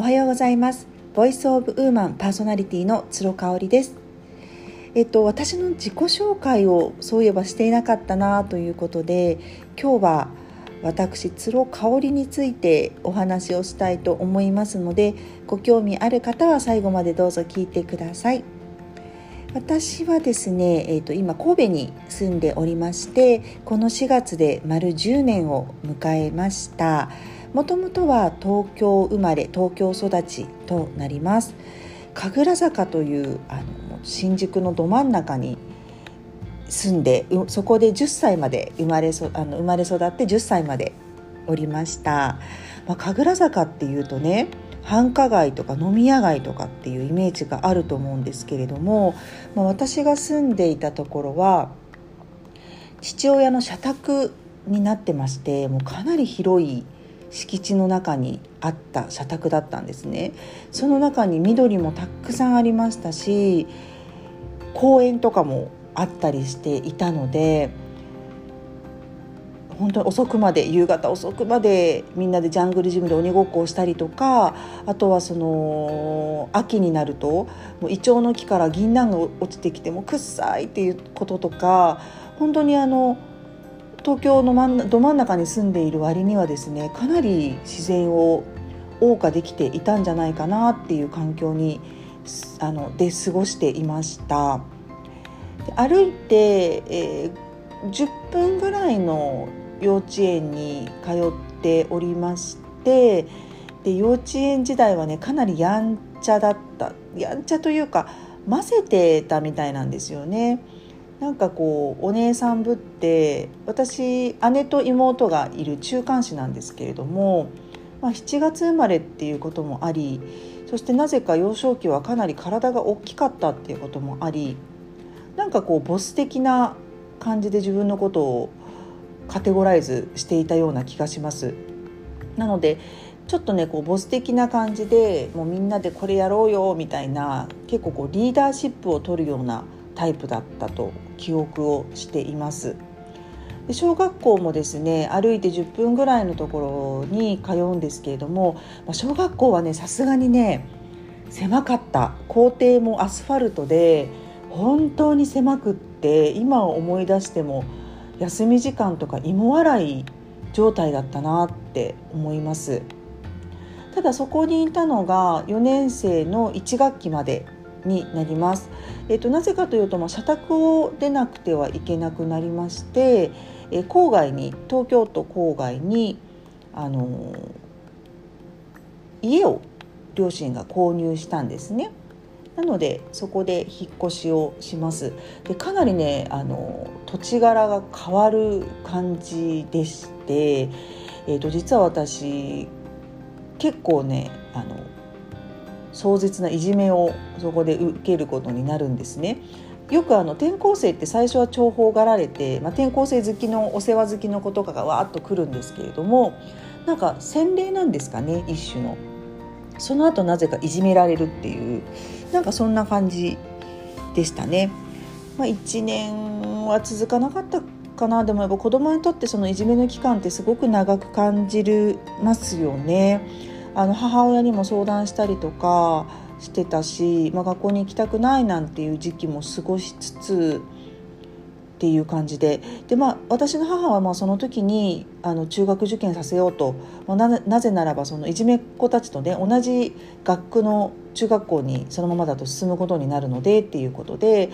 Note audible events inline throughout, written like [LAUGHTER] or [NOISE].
おはようございます。ボイスオブウーマンパーソナリティの鶴香織です。えっと私の自己紹介をそういえばしていなかったなということで今日は私鶴香織についてお話をしたいと思いますのでご興味ある方は最後までどうぞ聞いてください。私はですね、えー、と今神戸に住んでおりましてこの4月で丸10年を迎えました。もともとは東京生まれ東京育ちとなります。神楽坂というあの新宿のど真ん中に住んでそこで10歳まで生まれそあの生まれ育って10歳までおりました、まあ、神楽坂っていうとね繁華街とか飲み屋街とかっていうイメージがあると思うんですけれども、まあ、私が住んでいたところは父親の社宅になってましてもうかなり広い敷地の中にあった社宅だったんですね。その中に緑もたくさんありましたし公園とかもあったりしていたので本当に遅くまで夕方遅くまでみんなでジャングルジムで鬼ごっこをしたりとかあとはその秋になるともうイチョウの木から銀杏が落ちてきてもくっさいっていうこととか本当にあの東京の真んど真ん中に住んでいる割にはですねかなり自然を謳歌できていたんじゃないかなっていう環境にあので過ごしていました。歩いて、えー、10分ぐらいの幼稚園に通っておりましてで幼稚園時代はねかなりやんちゃだったやんちゃというか混ぜてたみたいなんですよね。なんかこうお姉さんぶって私姉と妹がいる中間子なんですけれども、まあ、7月生まれっていうこともありそしてなぜか幼少期はかなり体が大きかったっていうこともありなんかこうボス的な感じで自分のことをカテゴライズしていたような気がします。なのでちょっとねこうボス的な感じでもうみんなでこれやろうよみたいな結構こうリーダーシップを取るようなタイプだったと記憶をしています。で小学校もですね歩いて10分ぐらいのところに通うんですけれども、まあ、小学校はねさすがにね狭かった校庭もアスファルトで本当に狭くって今思い出しても休み時間とか芋洗い状態だったなって思いますただそこにいたのが4年生の1学期までになります。えーと、なぜかというと、まあ、社宅を出なくてはいけなくなりまして、え、郊外に東京都郊外に、あのー、家を両親が購入したんですね。なのでそこで引っ越しをしますでかなりねあの土地柄が変わる感じでして、えーと、実は私結構ねあの壮絶ないじめをそこで受けることになるんですね。よくあの転校生って最初は重宝がられて、まあ、転校生好きのお世話好きの子とかがわーっと来るんですけれどもなんか洗礼なんですかね一種の。その後なぜかいじめられるっていうなんかそんな感じでしたね。まあ、1年は続かなかったかなでもやっぱ子供にとってそのいじめの期間ってすごく長く感じるますよね。あの母親にも相談したりとかしてたし、まあ、学校に行きたくないなんていう時期も過ごしつつっていう感じで。で、まあ、私の母はまあその時にあの中学受験させようと、まあ、なぜならばそのいじめっ子たちとね同じ学区の中学校にそのままだと進むことになるのでっていうことで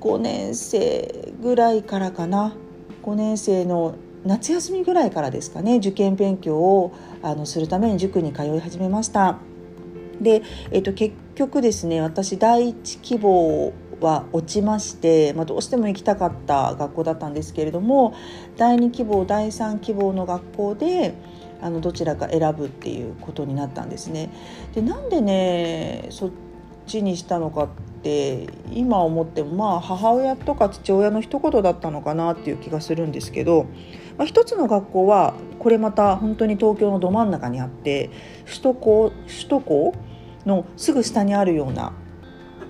5年生ぐらいからかな。5年生の夏休みぐらいからですかね受験勉強をあのするために塾に通い始めました。で、えっと、結局ですね私第一希望は落ちまして、まあ、どうしても行きたかった学校だったんですけれども第2希望第3希望の学校であのどちらか選ぶっていうことになったんですね。でなんでねそっちにしたのかって今思ってもまあ母親とか父親の一言だったのかなっていう気がするんですけど、まあ、一つの学校はこれまた本当に東京のど真ん中にあって首都高首都高のすぐ下にあるような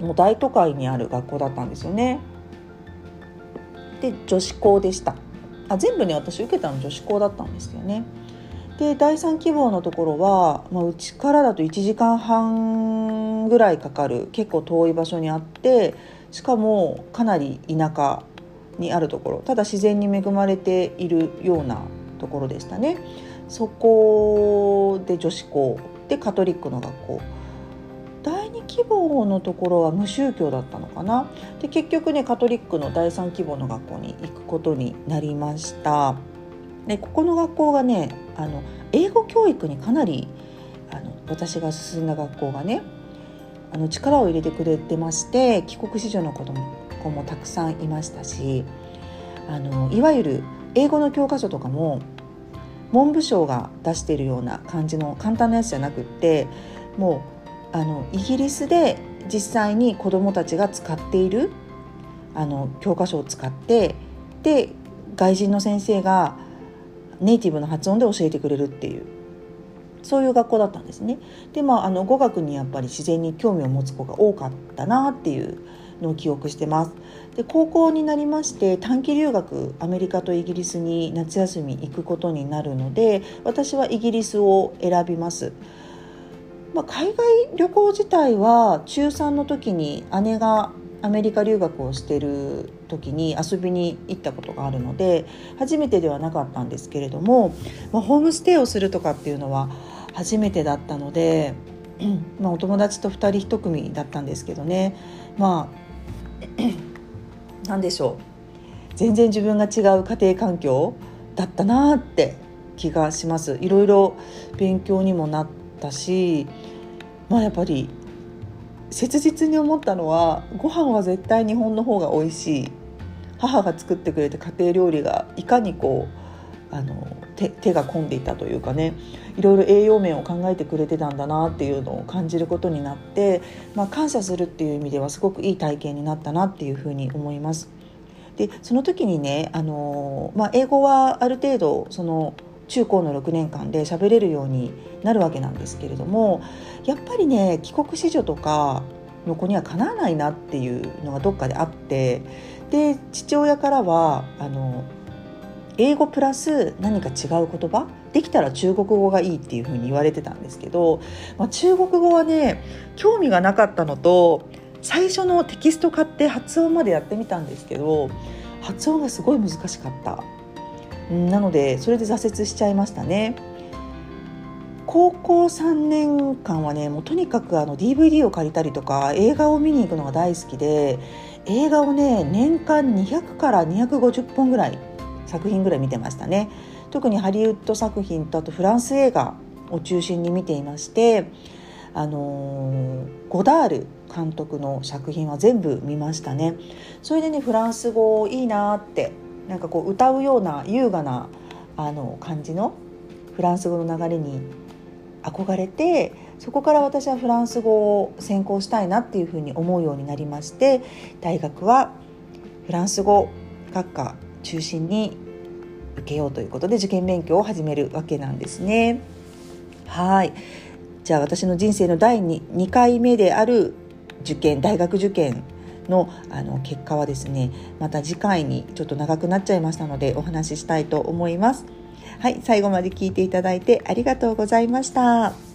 もう大都会にある学校だったんですよね。で女子校でしたあ全部ね私受けたの女子校だったんですよね。で第3希望のところは、まあ、うちからだと1時間半ぐらいかかる結構遠い場所にあってしかもかなり田舎にあるところ。ただ自然に恵まれているようなところでしたね。そこで女子校でカトリックの学校。第2希望のところは無宗教だったのかな。で結局ねカトリックの第3希望の学校に行くことになりました。でここの学校がねあの英語教育にかなりあの私が進んだ学校がねあの力を入れてくれてまして帰国子女の子供子もたくさんいましたしあのいわゆる英語の教科書とかも文部省が出しているような感じの簡単なやつじゃなくってもうあのイギリスで実際に子どもたちが使っているあの教科書を使ってで外人の先生がネイティブの発音で教えてくれるっていうそういう学校だったんですね。でまああの語学にやっぱり自然に興味を持つ子が多かったなっていうのを記憶してます。で高校になりまして短期留学アメリカとイギリスに夏休み行くことになるので私はイギリスを選びます。まあ、海外旅行自体は中3の時に姉がアメリカ留学をしてる時に遊びに行ったことがあるので初めてではなかったんですけれども、まあ、ホームステイをするとかっていうのは初めてだったので、[CLEARS THROAT] まあ、お友達と2人1組だったんですけどね。まあ [CLEARS THROAT] 何でしょう。全然自分が違う家庭環境だったなって気がします。いろいろ勉強にもなったしまあやっぱり切実に思ったのはご飯は絶対日本の方が美味しい母が作ってくれた家庭料理がいかにこうあの手手が込んでいたというかねいろいろ栄養面を考えてくれてたんだなっていうのを感じることになって、まあ、感謝するっていう意味ではすごくいい体験になったなっていうふうに思います。でその時にねあの、まあ、英語はある程度その中高の6年間で喋れるようになるわけなんですけれどもやっぱりね帰国子女とかの子にはかなわないなっていうのがどっかであってで父親からはあの英語プラス何か違う言葉？できたら中国語がいいっていうふうに言われてたんですけど、まあ、中国語はね興味がなかったのと最初のテキスト買って発音までやってみたんですけど発音がすごい難しかった。なのでそれで挫折しちゃいましたね。高校3年間はねもうとにかくあの DVD を借りたりとか映画を見に行くのが大好きで映画をね年間200から250本ぐらい作品ぐらい見てましたね。特にハリウッド作品とあとフランス映画を中心に見ていましてあのー、ゴダール監督の作品は全部見ましたね。それでねフランス語いいなってなんかこう歌うような優雅なあの感じのフランス語の流れに憧れてそこから私はフランス語を専攻したいなっていうふうに思うようになりまして大学はフランス語学科中心に受けようということで受験勉強を始めるわけなんですね。はいじゃあ私の人生の第 2, 2回目である受験大学受験のあの結果はですねまた次回にちょっと長くなっちゃいましたのでお話ししたいと思います。はい最後まで聞いていただいてありがとうございました。